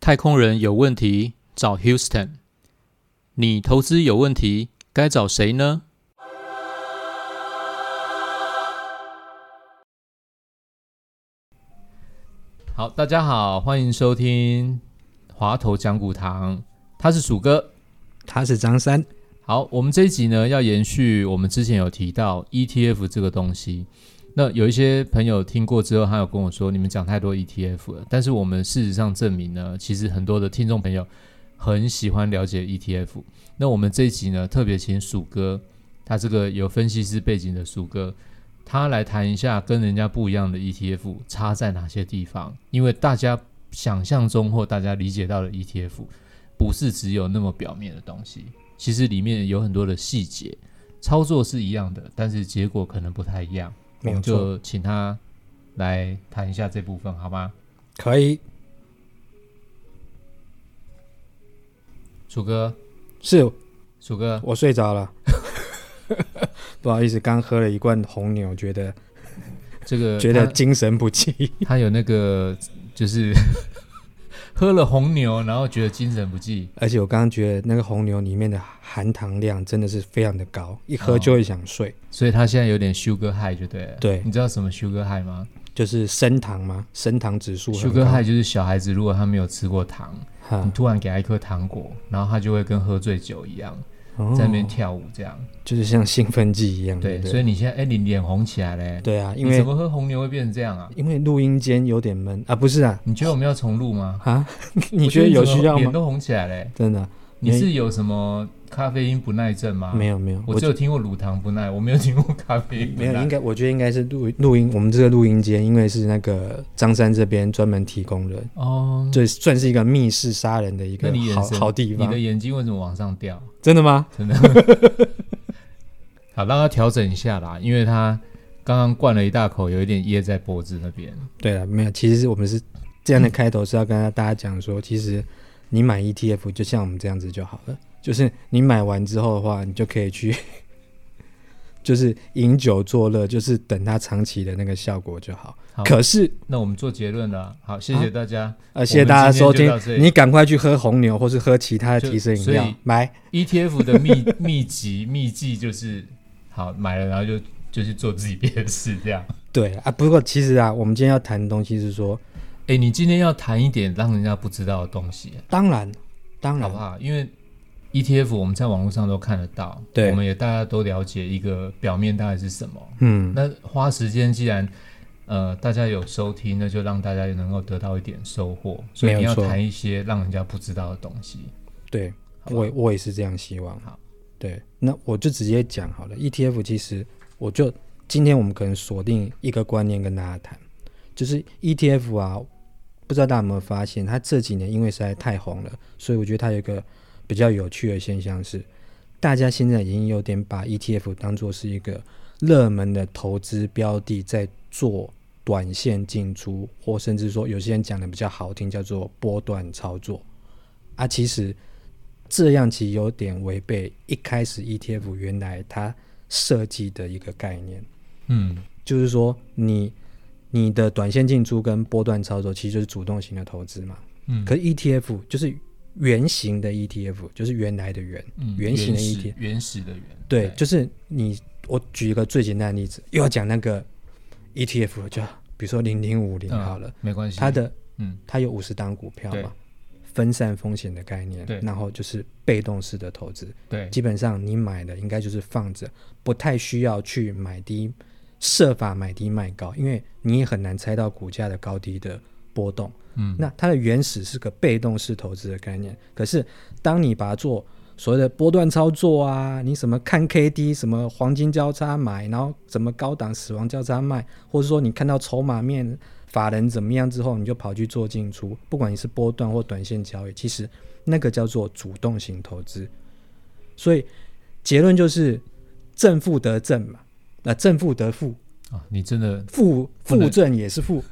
太空人有问题找 Houston，你投资有问题该找谁呢？好，大家好，欢迎收听华头讲股堂，他是鼠哥。他是张三，好，我们这一集呢要延续我们之前有提到 ETF 这个东西。那有一些朋友听过之后，他有跟我说，你们讲太多 ETF 了。但是我们事实上证明呢，其实很多的听众朋友很喜欢了解 ETF。那我们这一集呢，特别请鼠哥，他这个有分析师背景的鼠哥，他来谈一下跟人家不一样的 ETF 差在哪些地方。因为大家想象中或大家理解到的 ETF，不是只有那么表面的东西，其实里面有很多的细节，操作是一样的，但是结果可能不太一样。我们就请他来谈一下这部分，好吗？可以。鼠哥，是。鼠哥，我睡着了，不好意思，刚喝了一罐红牛，觉得这个觉得精神不济，他有那个就是喝了红牛，然后觉得精神不济。而且我刚刚觉得那个红牛里面的含糖量真的是非常的高，一喝就会想睡，所以他现在有点 sugar high 就对了。对你知道什么 sugar high 吗就是升糖吗，升糖指数很？sugar high 就是小孩子如果他没有吃过糖，你突然给他一颗糖果，然后他就会跟喝醉酒一样，哦在那边跳舞这样。就是像兴奋剂一样，对，不所以你现在哎，你脸红起来嘞。对啊，因为怎么喝红牛会变成这样啊？因为录音间有点闷啊，不是啊你觉得我们要重录吗？啊，你觉得有需要吗？脸都红起来嘞。真的你是有什么咖啡因不耐症吗？没有没有，我只有听过乳糖不耐，我没有听过咖啡因不没有，耐应该我觉得应该是录录音，我们这个录音间因为是那个张三这边专门提供的，哦。这算是一个密室杀人的一个好地方你的。眼睛为什么往上掉？真的吗？真的。好，让他调整一下啦，因为他刚刚灌了一大口，有一点噎在脖子那边。对了，没有，其实我们是这样的开头是要跟大家讲说，其实你买 ETF 就像我们这样子就好了，就是你买完之后的话，你就可以去。就是饮酒作乐，就是等它长期的那个效果就好。好，可是，那我们做结论了。好，谢谢大家。呃，谢谢大家收听你赶快去喝红牛，或是喝其他的提神饮料，买。ETF 的秘 秘籍秘籍就是，好买了，然后就就去做自己别的事，这样。对啊，不过其实啊，我们今天要谈的东西是说，哎，你今天要谈一点让人家不知道的东西，当然，当然好不，好？因为 ETF 我们在网络上都看得到，对我们也大家都了解一个表面大概是什么。嗯，那花时间，既然呃大家有收听，那就让大家也能够得到一点收获。所以你要谈一些让人家不知道的东西。对我我也是这样希望。好，对，那我就直接讲好了。ETF 其实我就今天我们可能锁定一个观念跟大家谈，就是 ETF 啊，不知道大家有没有发现，它这几年因为实在太红了，所以我觉得它有一个比较有趣的现象是，大家现在已经有点把 ETF 当做是一个热门的投资标的，在做短线进出，或甚至说有些人讲的比较好听，叫做波段操作啊。其实这样其实有点违背一开始 ETF 原来它设计的一个概念，嗯，就是说你你的短线进出跟波段操作其实就是主动型的投资嘛。嗯可是 ETF 就是原型的 ETF，就是原来的原，嗯原型的 ETF 原始的原，对，就是你我举一个最简单的例子，又要讲那个 ETF 了就比如说零零五零嗯好了，没关系。它的嗯它有五十档股票嘛，分散风险的概念对，然后就是被动式的投资。对基本上你买的应该就是放着，不太需要去买低，设法买低卖高，因为你也很难猜到股价的高低的波动。嗯那它的原始是个被动式投资的概念，可是当你把它做所谓的波段操作啊，你什么看 K D，什么黄金交叉买，然后什么高档死亡交叉卖，或者说你看到筹码面法人怎么样之后，你就跑去做进出，不管你是波段或短线交易，其实那个叫做主动型投资。所以结论就是正负得正嘛，那、正负得负，啊，你真的负负正也是负。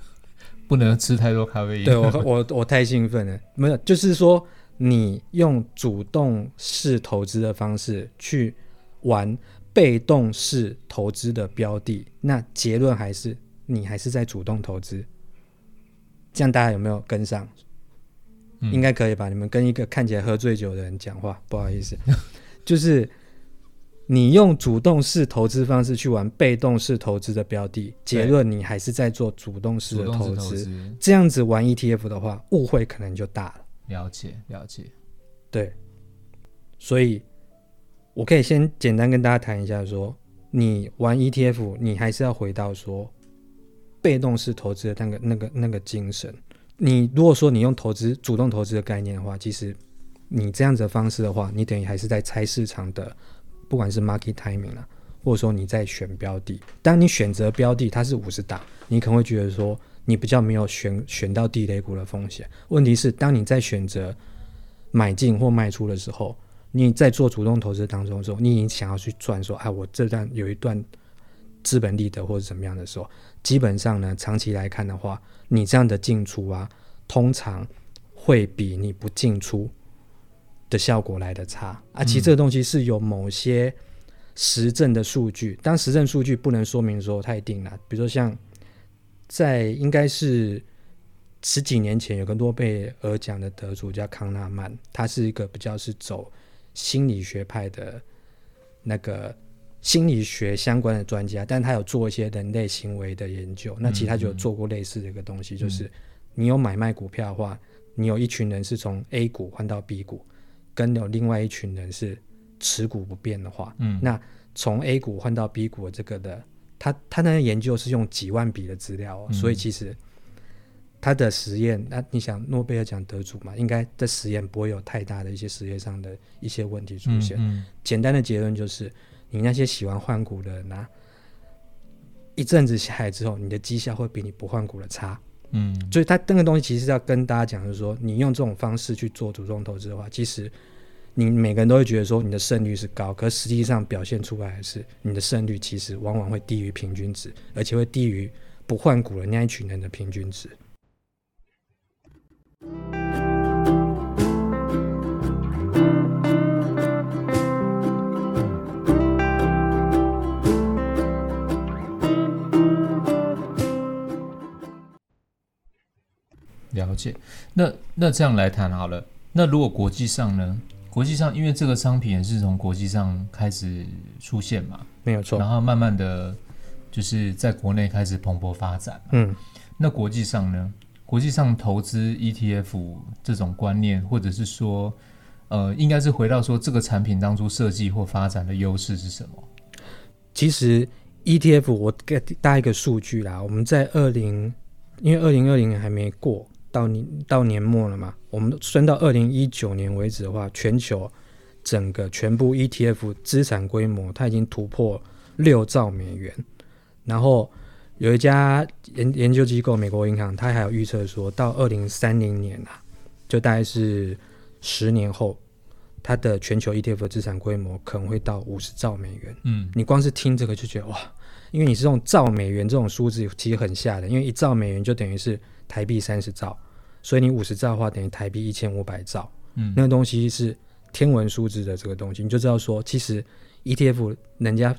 不能吃太多咖啡因。对我我我太兴奋了，没有，就是说你用主动式投资的方式去玩被动式投资的标的，那结论还是你还是在主动投资。这样大家有没有跟上？嗯应该可以吧？你们跟一个看起来喝醉酒的人讲话，不好意思，就是你用主动式投资方式去玩被动式投资的标的，结论你还是在做主动式的。投资，这样子玩 ETF 的话，误会可能就大了。了解了解。对，所以我可以先简单跟大家谈一下说你玩 ETF，你还是要回到说被动式投资的那个、那个、那个精神。你如果说你用投资主动投资的概念的话，其实你这样子的方式的话，你等于还是在猜市场的，不管是 market timing 啊，或者说你在选标的。当你选择标的它是五十档，你可能会觉得说你比较没有选选到地雷股的风险。问题是，当你在选择买进或卖出的时候，你在做主动投资当中的时候，你已经想要去赚说，啊，我这段有一段资本利得或者怎么样的时候，基本上呢，长期来看的话，你这样的进出啊，通常会比你不进出的效果来的差啊。其实这个东西是有某些实证的数据，当实证数据不能说明说它一定啦，比如说像在应该是十几年前有个诺贝尔奖的得主叫康纳曼，他是一个比较是走心理学派的那个心理学相关的专家，但他有做一些人类行为的研究。那其实他就有做过类似的一个东西，就是你有买卖股票的话，你有一群人是从 A 股换到 B 股，跟有另外一群人是持股不变的话，嗯那从 A 股换到 B 股的这个的，他他那个研究是用几万笔的资料、哦，嗯所以其实他的实验，那你想诺贝尔奖得主嘛，应该的实验不会有太大的一些实验上的一些问题出现。嗯简单的结论就是，你那些喜欢换股的人啊，一阵子下来之后，你的绩效会比你不换股的差。嗯所以他那个东西其实要跟大家讲，就是说，你用这种方式去做主动投资的话，其实你每个人都会觉得说你的胜率是高，可实际上表现出来的是你的胜率其实往往会低于平均值，而且会低于不换股的那一群人的平均值。了解。那那这样来谈好了。那如果国际上呢？国际上，因为这个商品也是从国际上开始出现嘛，没有错然，后慢慢的就是在国内开始蓬勃发展。嗯，那国际上呢？国际上投资 ETF 这种观念，或者是说，呃，应该是回到说这个产品当初设计或发展的优势是什么？其实 ETF 我给大家一个数据啦，我们在二零，因为二零二零年还没过，到年到年末了嘛，我们算到二零一九年为止的话，全球整个全部 ETF 资产规模它已经突破六兆美元，然后有一家研研究机构美国银行，它还有预测说到二零三零年啊，就大概是十年后，它的全球 ETF 的资产规模可能会到五十兆美元。嗯你光是听这个就觉得哇，因为你是用兆美元这种数字，其实很吓人，因为一兆美元就等于是台币三十兆，所以你五十兆的话等于台币一千五百兆，嗯。那个东西是天文数字的这个东西，你就知道说，其实 ETF 人家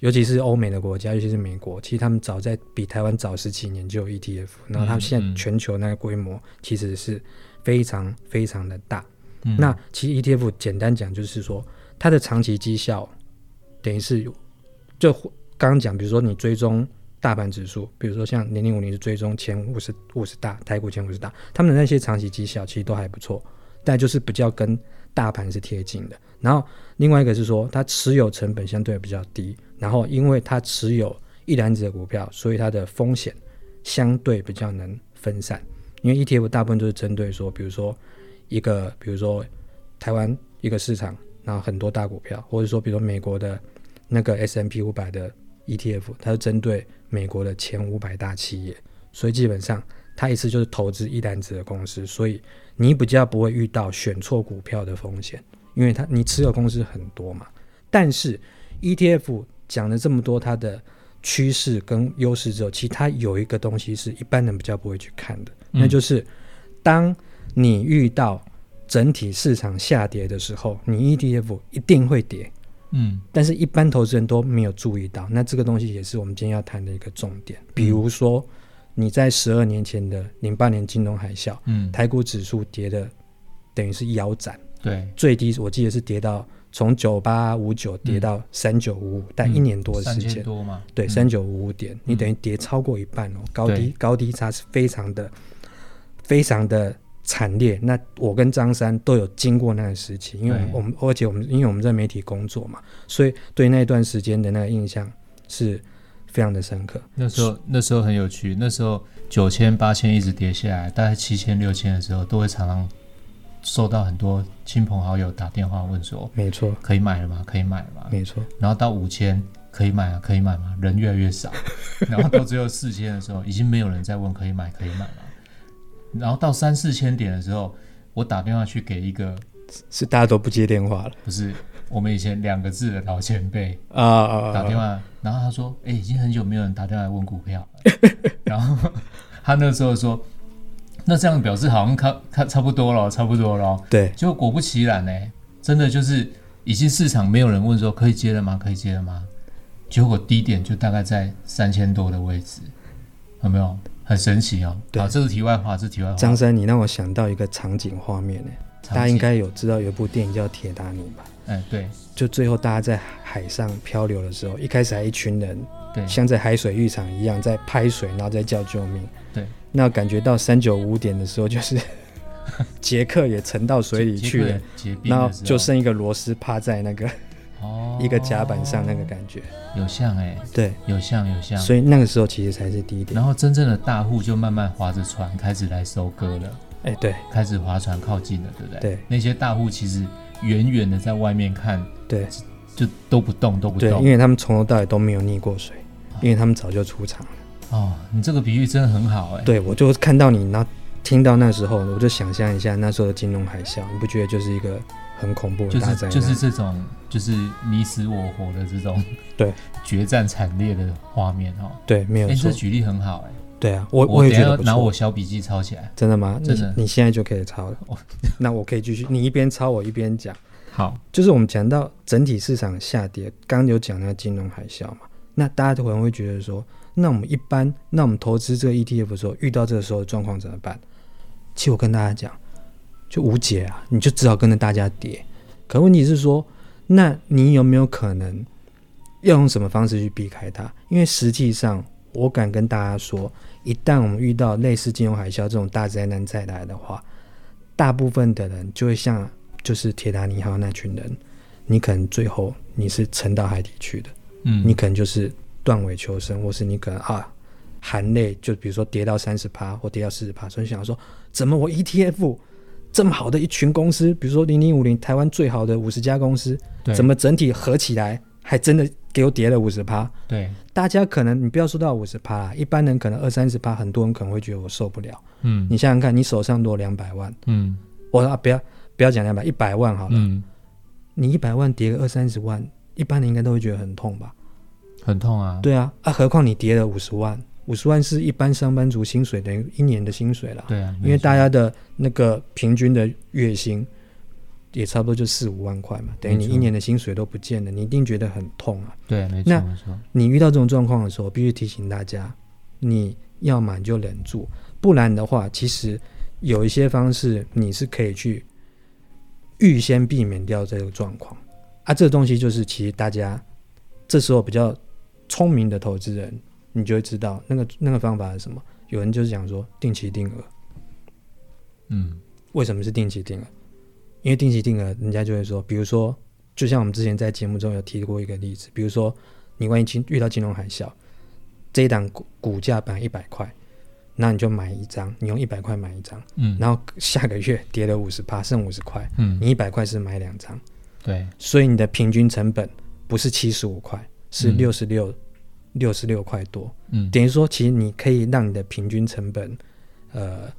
尤其是欧美的国家，尤其是美国，其实他们早在比台湾早十几年就有 ETF，然后他们现在全球那个规模其实是非常非常的大。嗯。那其实 ETF 简单讲就是说，它的长期绩效等于是，就刚刚讲，比如说你追踪大盘指数，比如说像零零五零是追踪前五十五十大台股前五十大，他们的那些长期绩效其实都还不错，但就是比较跟大盘是贴近的。然后另外一个是说，它持有成本相对比较低，然后因为它持有一篮子的股票，所以它的风险相对比较能分散。因为 ETF 大部分都是针对说，比如说一个，比如说台湾一个市场，然后很多大股票，或者说比如说美国的那个 S M P 五百的 ETF，它是针对美国的前五百大企业，所以基本上他一次就是投资一篮子的公司，所以你比较不会遇到选错股票的风险，因为它你持有公司很多嘛。但是 ETF 讲了这么多它的趋势跟优势之后，其实它有一个东西是一般人比较不会去看的，那就是当你遇到整体市场下跌的时候，你 ETF 一定会跌。嗯。但是一般投资人都没有注意到。那这个东西也是我们今天要谈的一个重点。比如说，你在十二年前的零八年金融海啸，嗯，台股指数跌的等于是腰斩，对，最低我记得是跌到从九八五九跌到三九五五，但一年多的三时间，多嘛，对，嗯。三九五五点，你等于跌超过一半哦，高低高低差是非常的非常的惨烈。那我跟张三都有经过那个时期，因为我们而且我们因为我们在媒体工作嘛，所以对那段时间的那个印象是非常的深刻。那时候那时候很有趣，那时候九千八千一直跌下来，大概七千六千的时候，都会常常收到很多亲朋好友打电话问说没错，可以买了吗？可以买了吗？没错，然后到五千可以买啊，可以买吗？人越来越少，然后到只有四千的时候，已经没有人再问可以买可以买吗？然后到三四千点的时候，我打电话去给一个是大家都不接电话了不是我们以前两个字的老前辈啊啊！打电话，然后他说：“哎、已经很久没有人打电话来问股票了。” 然后他那时候说：“那这样表示好像差差差不多了，差不多了。”对，结果果不其然呢、真的就是已经市场没有人问说可以接了吗？可以接了吗？结果低点就大概在三千多的位置，有没有？很神奇哦。对好，这是题外话，这是题外话。张三，你让我想到一个场景画面呢，大家应该有知道有一部电影叫《铁达尼》吧？哎，对就最后大家在海上漂流的时候，一开始还一群人对像在海水浴场一样在拍水，然后在叫救命。对，那感觉到三九五点的时候，就是 杰克也沉到水里去了，然后就剩一个螺丝趴在那个哦一个甲板上，那个感觉。有像哎、对，有像有像。所以那个时候其实才是低点。然后真正的大户就慢慢划着船开始来收割了，哎，对开始划船靠近了，对不对？对那些大户其实远远的在外面看，对就都不动，都不对，动因。为他们从头到尾都没有溺过水，因为他们早就出场了。哦，你这个比喻真的很好哎。对，我就看到你，然后听到那时候，我就想象一下那时候的金融海啸，你不觉得就是一个很恐怖的就是大灾难？就是这种就是你死我活的这种 对决战惨烈的画面哦。对，没有这。举例很好哎，对啊，我我也觉得拿我。小笔记抄起来。真的吗？真的你你现在就可以抄了哦。那我可以继续，你一边抄我一边讲。好，就是我们讲到整体市场下跌，刚刚有讲那个金融海啸嘛，那大家都可能会觉得说，那我们一般，那我们投资这个 ETF 的时候，遇到这个时候的状况怎么办？其实我跟大家讲，就无解啊，你就只好跟着大家跌。可问题是说，那你有没有可能要用什么方式去避开它？因为实际上，我敢跟大家说，一旦我们遇到类似金融海啸这种大灾难再来的话，大部分的人就会像就是铁达尼号那群人，你可能最后你是沉到海底去的，嗯，你可能就是断尾求生，或是你可能啊含泪，就比如说跌到三十趴或跌到四十趴，所以想说怎么我 ETF 这么好的一群公司，比如说零零五零台湾最好的五十家公司，怎么整体合起来还真的给我跌了五十趴？对，大家可能你不要说到五十趴啦，一般人可能二三十趴，很多人可能会觉得我受不了。嗯你想想看，你手上多两百万，嗯我啊不要不要讲两百，一百万好了，嗯，你一百万跌个二三十万，一般人应该都会觉得很痛吧？很痛啊。对啊，啊，何况你跌了五十万，五十万是一般上班族薪水等于一年的薪水了。对啊，因为大家的那个平均的月薪也差不多就四五万块嘛，等于你一年的薪水都不见了，你一定觉得很痛啊。对，没那错没错。你遇到这种状况的时候，必须提醒大家，你要么你就忍住，不然的话，其实有一些方式你是可以去预先避免掉这个状况啊。这个东西就是，其实大家这时候比较聪明的投资人，你就会知道那个那个方法是什么。有人就是讲说定期定额，嗯。为什么是定期定额？因为定期定额，人家就会说，比如说，就像我们之前在节目中有提过一个例子，比如说你万一金遇到金融海啸，这一档股股价本来一百块，那你就买一张，你用一百块买一张，嗯，然后下个月跌了五十八，剩五十块，嗯。你一百块是买两张，对，所以你的平均成本不是七十五块，是嗯。六十六六十六块多，嗯。等于说，其实你可以让你的平均成本，呃，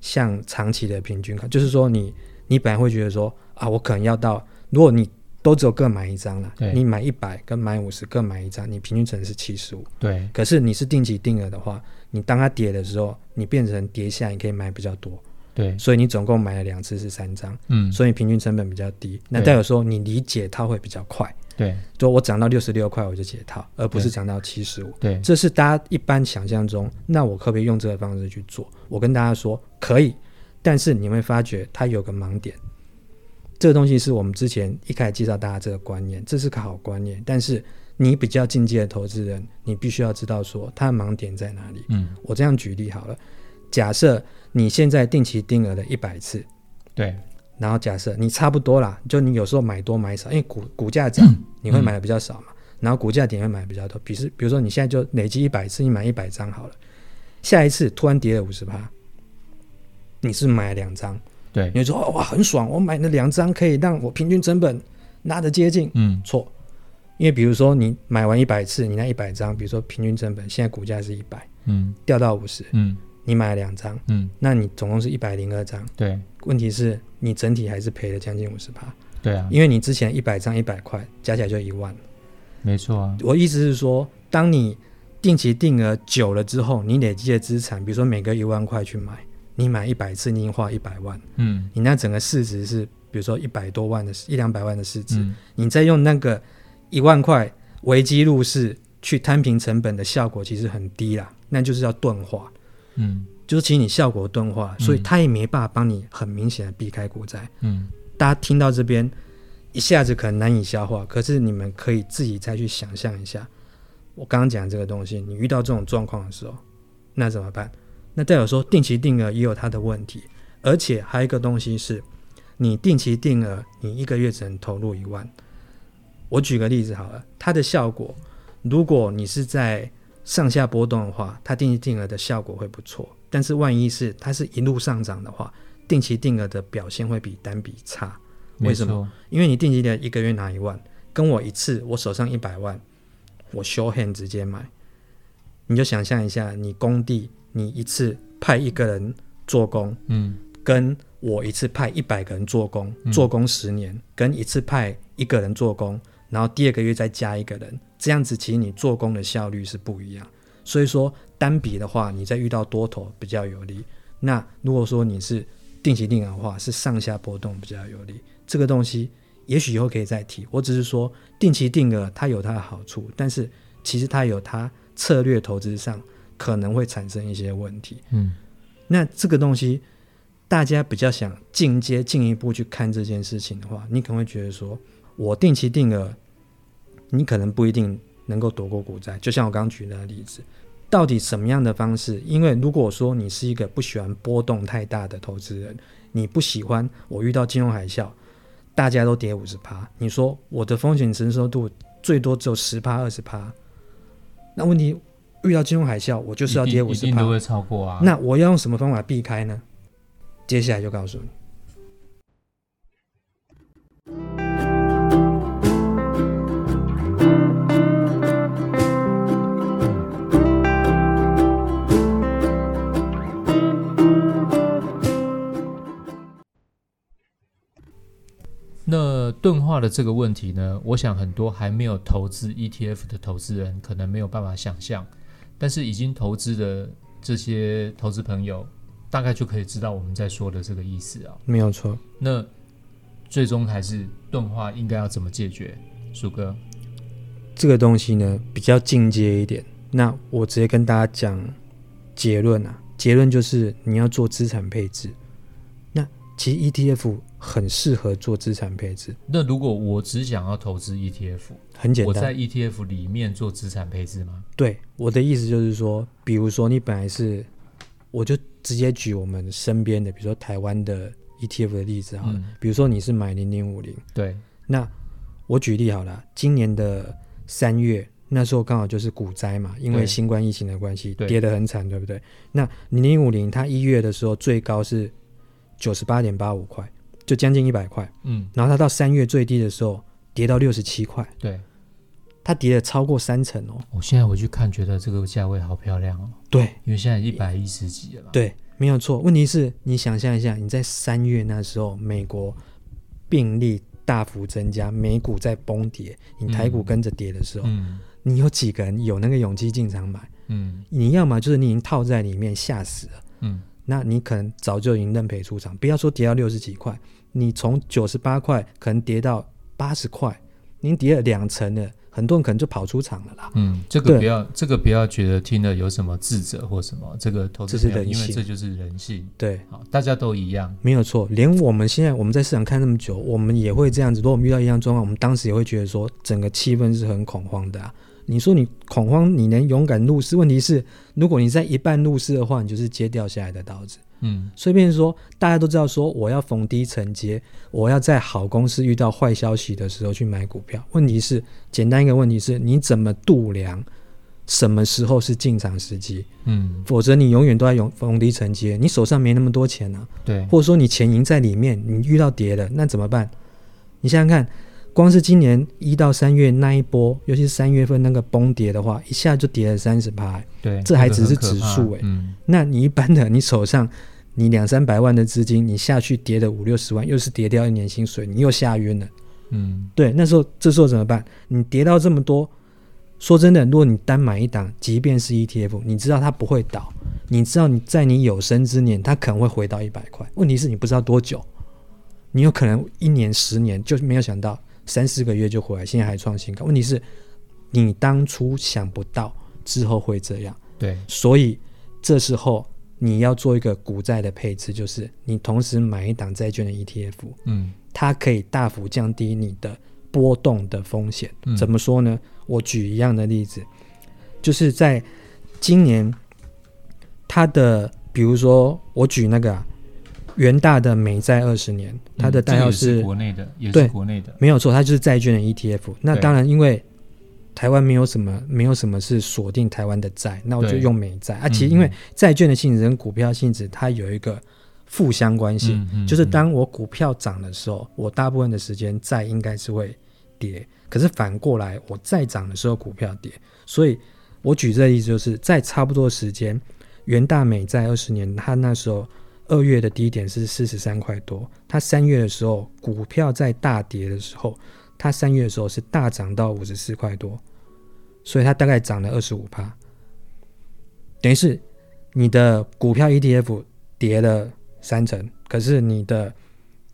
像长期的平均看，就是说你你本来会觉得说啊，我可能要到，如果你都只有各买一张了对，你买一百跟买五十各买一张，你平均成本是七十五。对，可是你是定期定额的话，你当它跌的时候，你变成跌下，你可以买比较多。对，所以你总共买了两次是三张，嗯，所以平均成本比较低。那对。代表说你理解它会比较快，对就我涨到六十六块我就解套，而不是涨到七十五。对，这是大家一般想象中，那我可不可以用这个方式去做？我跟大家说可以，但是你会发觉它有个盲点。这个东西是我们之前一开始介绍大家这个观念，这是个好观念，但是你比较进阶的投资人，你必须要知道说它的盲点在哪里。嗯，我这样举例好了，假设你现在定期定额的一百次，对，然后假设你差不多啦，就你有时候买多买少，因为股股价涨，你会买的比较少嘛，然后股价点会买的比较多。比如比如说你现在就累积一百次，你买一百张好了，下一次突然跌了五十趴，你是买了两张，对。你，会说哦哇很爽，我买了两张可以让我平均成本拉的接近，嗯，错，因为比如说你买完一百次，你那一百张，比如说平均成本现在股价是一百，嗯，掉到五十，嗯，你买了两张，嗯，那你总共是一百零二张，对，问题是你整体还是赔了将近五十趴。对啊，因为你之前一百张一百块，加起来就一万。没错啊，我意思是说，当你定期定额久了之后，你累积的资产，比如说每个一万块去买，你买一百次，你已经花一百万，嗯你那整个市值是比如说一百多万的一两百万的市值，嗯，你再用那个一万块危机入市去摊平成本的效果其实很低啦，那就是要钝化。嗯就是其实你效果钝化，所以嗯它也没办法帮你很明显的避开股灾。嗯大家听到这边一下子可能难以消化，可是你们可以自己再去想象一下，我刚刚讲的这个东西，你遇到这种状况的时候，那怎么办？那代表说定期定额也有它的问题，而且还有一个东西是，你定期定额，你一个月只能投入一万。我举个例子好了，它的效果，如果你是在上下波动的话，它定期定额的效果会不错。但是万一是它是一路上涨的话，定期定额的表现会比单笔差。为什么么？因为你定期的一个月拿一万，跟我一次我手上一百万，我 show hand 直接买，你就想象一下，你工地你一次派一个人做工，嗯跟我一次派一百个人做工，嗯做工十年，跟一次派一个人做工，然后第二个月再加一个人，这样子其实你做工的效率是不一样。所以说单笔的话，你在遇到多头比较有利。那如果说你是定期定额的话，是上下波动比较有利。这个东西也许以后可以再提。我只是说定期定额它有它的好处，但是其实它有它策略投资上可能会产生一些问题。嗯那这个东西，大家比较想进阶进一步去看这件事情的话，你可能会觉得说，我定期定额，你可能不一定能够躲过股灾。就像我刚刚举的例子，到底什么样的方式？因为如果说你是一个不喜欢波动太大的投资人，你不喜欢我遇到金融海啸，大家都跌五十趴，你说我的风险承受度最多只有十趴二十趴，那问题遇到金融海啸，我就是要跌五十趴一定都，会超过啊。那我要用什么方法避开呢？接下来就告诉你。钝化的这个问题呢，我想很多还没有投资 ETF 的投资人可能没有办法想象，但是已经投资的这些投资朋友，大概就可以知道我们在说的这个意思啊。没有错，那最终还是钝化应该要怎么解决？鼠哥，这个东西呢比较进阶一点。那我直接跟大家讲结论啊，结论就是你要做资产配置。那其实 ETF 很适合做资产配置，那如果我只想要投资 ETF，很简单我在。ETF 里面做资产配置吗？对，我的意思就是说，比如说你本来是，我就直接举我们身边的，比如说台湾的 ETF 的例子好了。嗯，比如说你是买零零五零，对，那我举例好了，今年的三月那时候刚好就是股灾嘛，因为新冠疫情的关系，跌得很惨，对不对？那零零五零它一月的时候最高是九十八点八五块，就将近一百块，嗯，然后它到三月最低的时候跌到六十七块，对。它跌了超过三成哦。我现在回去看，觉得这个价位好漂亮哦，对因为现在一百一十几了嘛。对，没有错。问题是你想象一下，你在三月那时候，美国病例大幅增加，美股在崩跌，你台股嗯跟着跌的时候，嗯你有几个人有那个勇气进场买？嗯你要么就是你已经套在里面吓死了，嗯那你可能早就已经认赔出场。不要说跌到六十几块，你从九十八块可能跌到八十块，您跌了两成了，很多人可能就跑出场了啦。嗯，这个不要，这个不要觉得听了有什么自责或什么，这个投资这是朋友因为人性这就是人性，对，好，大家都一样，没有错，连我们现在我们在市场看那么久，我们也会这样子。如果我们遇到一样状况，我们当时也会觉得说，整个气氛是很恐慌的啊。你说你恐慌，你能勇敢入市？问题是，如果你在一半入市的话，你就是接掉下来的刀子。嗯所以变成说，大家都知道说，我要逢低承接，我要在好公司遇到坏消息的时候去买股票。问题是，简单一个问题是，你怎么度量什么时候是进场时机？嗯，否则你永远都在永逢低承接，你手上没那么多钱啊。对，或者说你钱赢在里面，你遇到跌了，那怎么办？你想想看，光是今年一到三月那一波，尤其是三月份那个崩跌的话，一下就跌了三十趴。对，这还只是指数欸嗯，那你一般的，你手上你两三百万的资金，你下去跌了五六十万，又是跌掉一年薪水，你又吓晕了。嗯，对，那时候这时候怎么办？你跌到这么多，说真的，如果你单买一档，即便是 ETF，你知道它不会倒，你知道你在你有生之年，它可能会回到一百块。问题是你不知道多久，你有可能一年、十年就没有想到三四个月就回来，现在还创新高。问题是，你当初想不到之后会这样，对，所以这时候你要做一个股债的配置，就是你同时买一档债券的 ETF，嗯它可以大幅降低你的波动的风险。嗯怎么说呢？我举一样的例子，就是在今年，它的比如说我举那个啊元大的美债二十年，它的代号是,、是国内的，也对是国内的，没有错，它就是债券的 ETF。那当然，因为台湾没有什么没有什么是锁定台湾的债，那我就用美债啊。其实嗯因为债券的性质跟股票性质，它有一个负相关性。就是嗯当我股票涨的时候，我大部分的时间债应该是会跌，可是反过来我再涨的时候股票跌，所以我举这个例子就是在差不多时间，元大美债二十年，它那时候二月的低点是四十三块多，它三月的时候股票在大跌的时候，它三月的时候是大涨到五十四块多，所以它大概涨了二十五趴，等于是你的股票 ETF 跌了三成，可是你的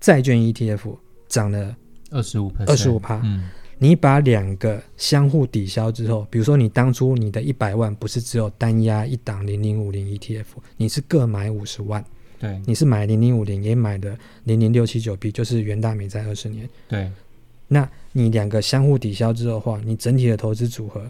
债券 ETF 涨了，二十五25%嗯。你把两个相互抵消之后，比如说你当初你的一百万不是只有单压一档零零五零 ETF，你是各买五十万，对。你是买零零五零也买的零零六七九 B，就是元大美债二十年，对，那你两个相互抵消之后的话，你整体的投资组合，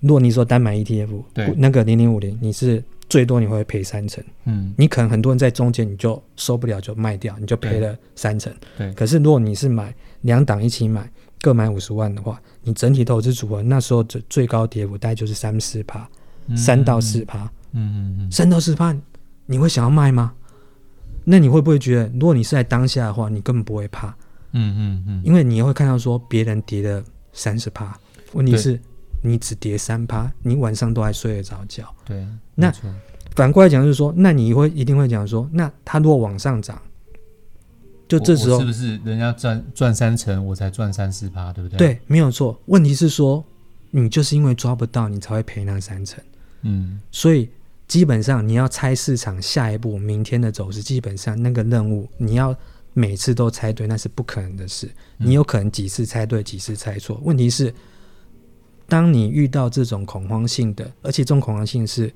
如果你说单买 ETF，对。那个零零五零，你是最多你会赔三成。嗯。你可能很多人在中间你就受不了就卖掉，你就赔了三成。对。可是如果你是买两档一起买，各买五十万的话，你整体投资组合那时候最最高跌幅大概就是三四趴，嗯。三到四趴，嗯嗯嗯。三到四趴，你会想要卖吗？那你会不会觉得，如果你是在当下的话，你根本不会怕，嗯嗯嗯，因为你会看到说别人跌了三十趴，问题是你只跌三趴，你晚上都还睡得着觉。对，那反过来讲，就是说，那你会一定会讲说，那它如果往上涨，就这时候是不是人家赚赚三成，我才赚三四趴，对不对？，对，没有错。问题是说，你就是因为抓不到，你才会赔那三成。嗯所以基本上你要猜市场下一步明天的走势，基本上那个任务你要每次都猜对，那是不可能的事。嗯你有可能几次猜对，几次猜错。问题是，当你遇到这种恐慌性的，而且这种恐慌性是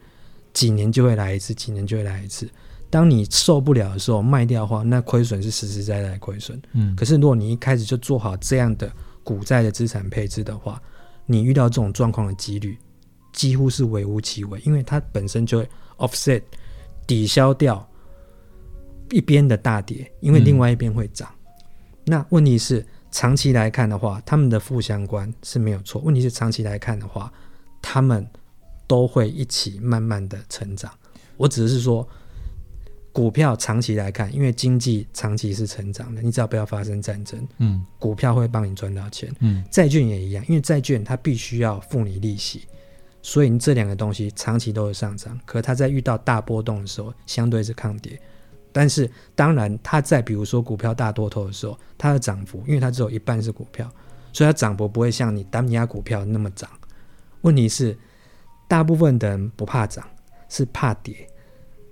几年就会来一次，几年就会来一次。当你受不了的时候卖掉的话，那亏损是实实在在的亏损。嗯，可是如果你一开始就做好这样的股债的资产配置的话，你遇到这种状况的几率几乎是微乎其微，因为它本身就会 offset 抵消掉一边的大跌，因为嗯另外一边会涨。那问题是长期来看的话，他们的负相关是没有错。问题是长期来看的话，他们都会一起慢慢的成长。我只是说，股票长期来看，因为经济长期是成长的，你只要不要发生战争，嗯股票会帮你赚到钱。嗯债券也一样，因为债券它必须要付你利息，所以你这两个东西长期都是上涨。可它在遇到大波动的时候，相对是抗跌。但是当然，它在比如说股票大多头的时候，它的涨幅，因为它只有一半是股票，所以它涨幅不会像你单压股票那么涨。问题是，大部分的人不怕涨，是怕跌。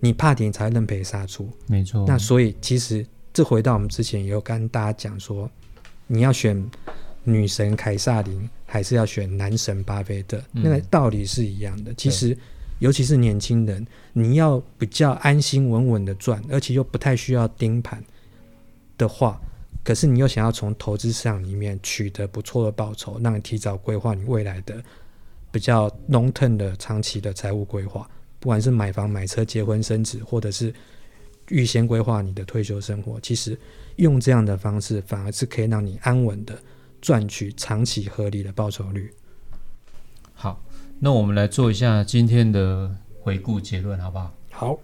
你怕跌，你才会认赔杀出。没错。那所以其实这回到我们之前也有跟大家讲说，你要选女神凯撒琳，还是要选男神巴菲特，嗯那个道理是一样的。其实尤其是年轻人，你要比较安心稳稳的赚，而且又不太需要盯盘的话，可是你又想要从投资市场里面取得不错的报酬，让你提早规划你未来的比较 long term 的长期的财务规划，不管是买房、买车、结婚、生子，或者是预先规划你的退休生活，其实用这样的方式，反而是可以让你安稳的赚取长期合理的报酬率。好，那我们来做一下今天的回顾结论，好不好？好，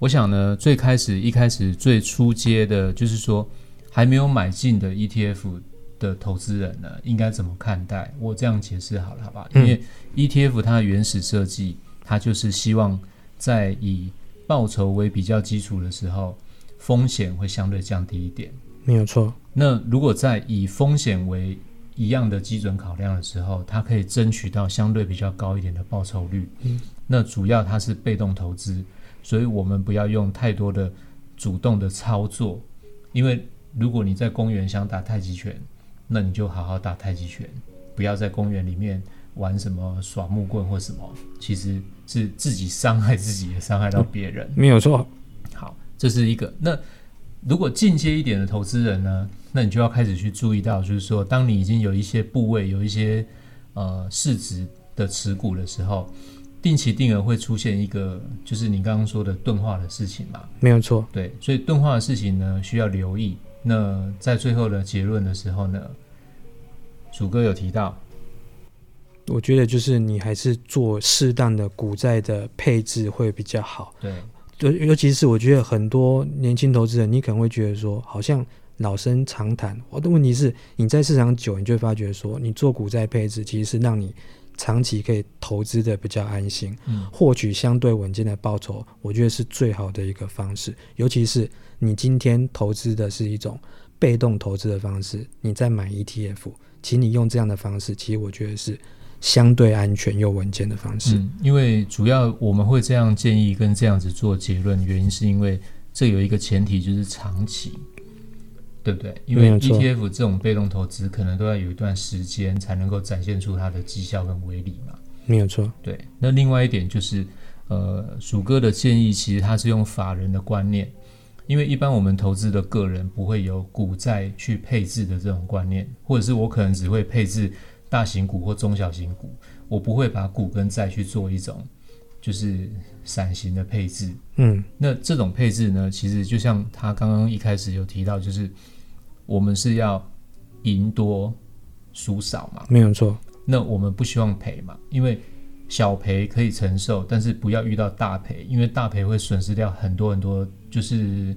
我想呢，最开始一开始最初阶的，就是说还没有买进的 ETF 的投资人呢，应该怎么看待？我这样解释好了，好不好？因嗯为 ETF 它的原始设计，它就是希望在以报酬为比较基础的时候，风险会相对降低一点。没有错。那如果在以风险为一样的基准考量的时候，它可以争取到相对比较高一点的报酬率。嗯，那主要它是被动投资，所以我们不要用太多的主动的操作，因为如果你在公园想打太极拳，那你就好好打太极拳，不要在公园里面玩什么耍木棍或什么，其实是自己伤害自己，也伤害到别人。没有错。好，这是一个。那如果进阶一点的投资人呢，那你就要开始去注意到，就是说，当你已经有一些部位、有一些呃市值的持股的时候，定期定额会出现一个，就是你刚刚说的钝化的事情嘛。没有错。对，所以钝化的事情呢，需要留意。那在最后的结论的时候呢，鼠哥有提到，我觉得就是你还是做适当的股债的配置会比较好。对，尤尤其是我觉得很多年轻投资人，你可能会觉得说，好像老生常谈。我的问题是，你在市场久，你就会发觉说，你做股债配置其实是让你长期可以投资的比较安心，嗯，获取相对稳健的报酬，我觉得是最好的一个方式。尤其是你今天投资的是一种被动投资的方式，你在买 ETF，请你用这样的方式，其实我觉得是相对安全又稳健的方式。嗯，因为主要我们会这样建议跟这样子做结论，原因是因为这有一个前提就是长期，对不对？因为 ETF 这种被动投资可能都要有一段时间才能够展现出它的绩效跟威力嘛。没有错，对，那另外一点就是，呃，鼠哥的建议其实他是用法人的观念，因为一般我们投资的个人不会有股债去配置的这种观念，或者是我可能只会配置大型股或中小型股，我不会把股跟债去做一种就是散型的配置。嗯，那这种配置呢，其实就像他刚刚一开始有提到，就是我们是要赢多输少嘛。没有错，那我们不希望赔嘛，因为小赔可以承受，但是不要遇到大赔，因为大赔会损失掉很多很多，就是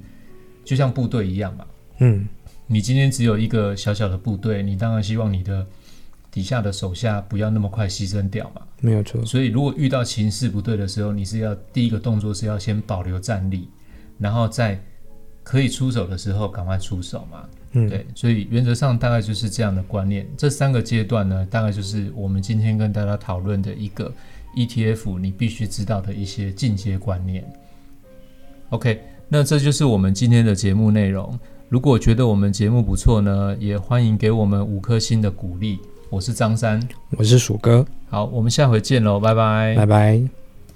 就像部队一样嘛。嗯，你今天只有一个小小的部队，你当然希望你的底下的手下不要那么快牺牲掉嘛。没有错，所以如果遇到情势不对的时候，你是要第一个动作是要先保留战力，然后在可以出手的时候赶快出手嘛。嗯，对，所以原则上大概就是这样的观念。这三个阶段呢，大概就是我们今天跟大家讨论的一个 ETF 你必须知道的一些进阶观念。OK，那这就是我们今天的节目内容。如果觉得我们节目不错呢，也欢迎给我们五颗星的鼓励。我是张三，我是鼠哥，好，我们下回见喽，拜拜。拜拜。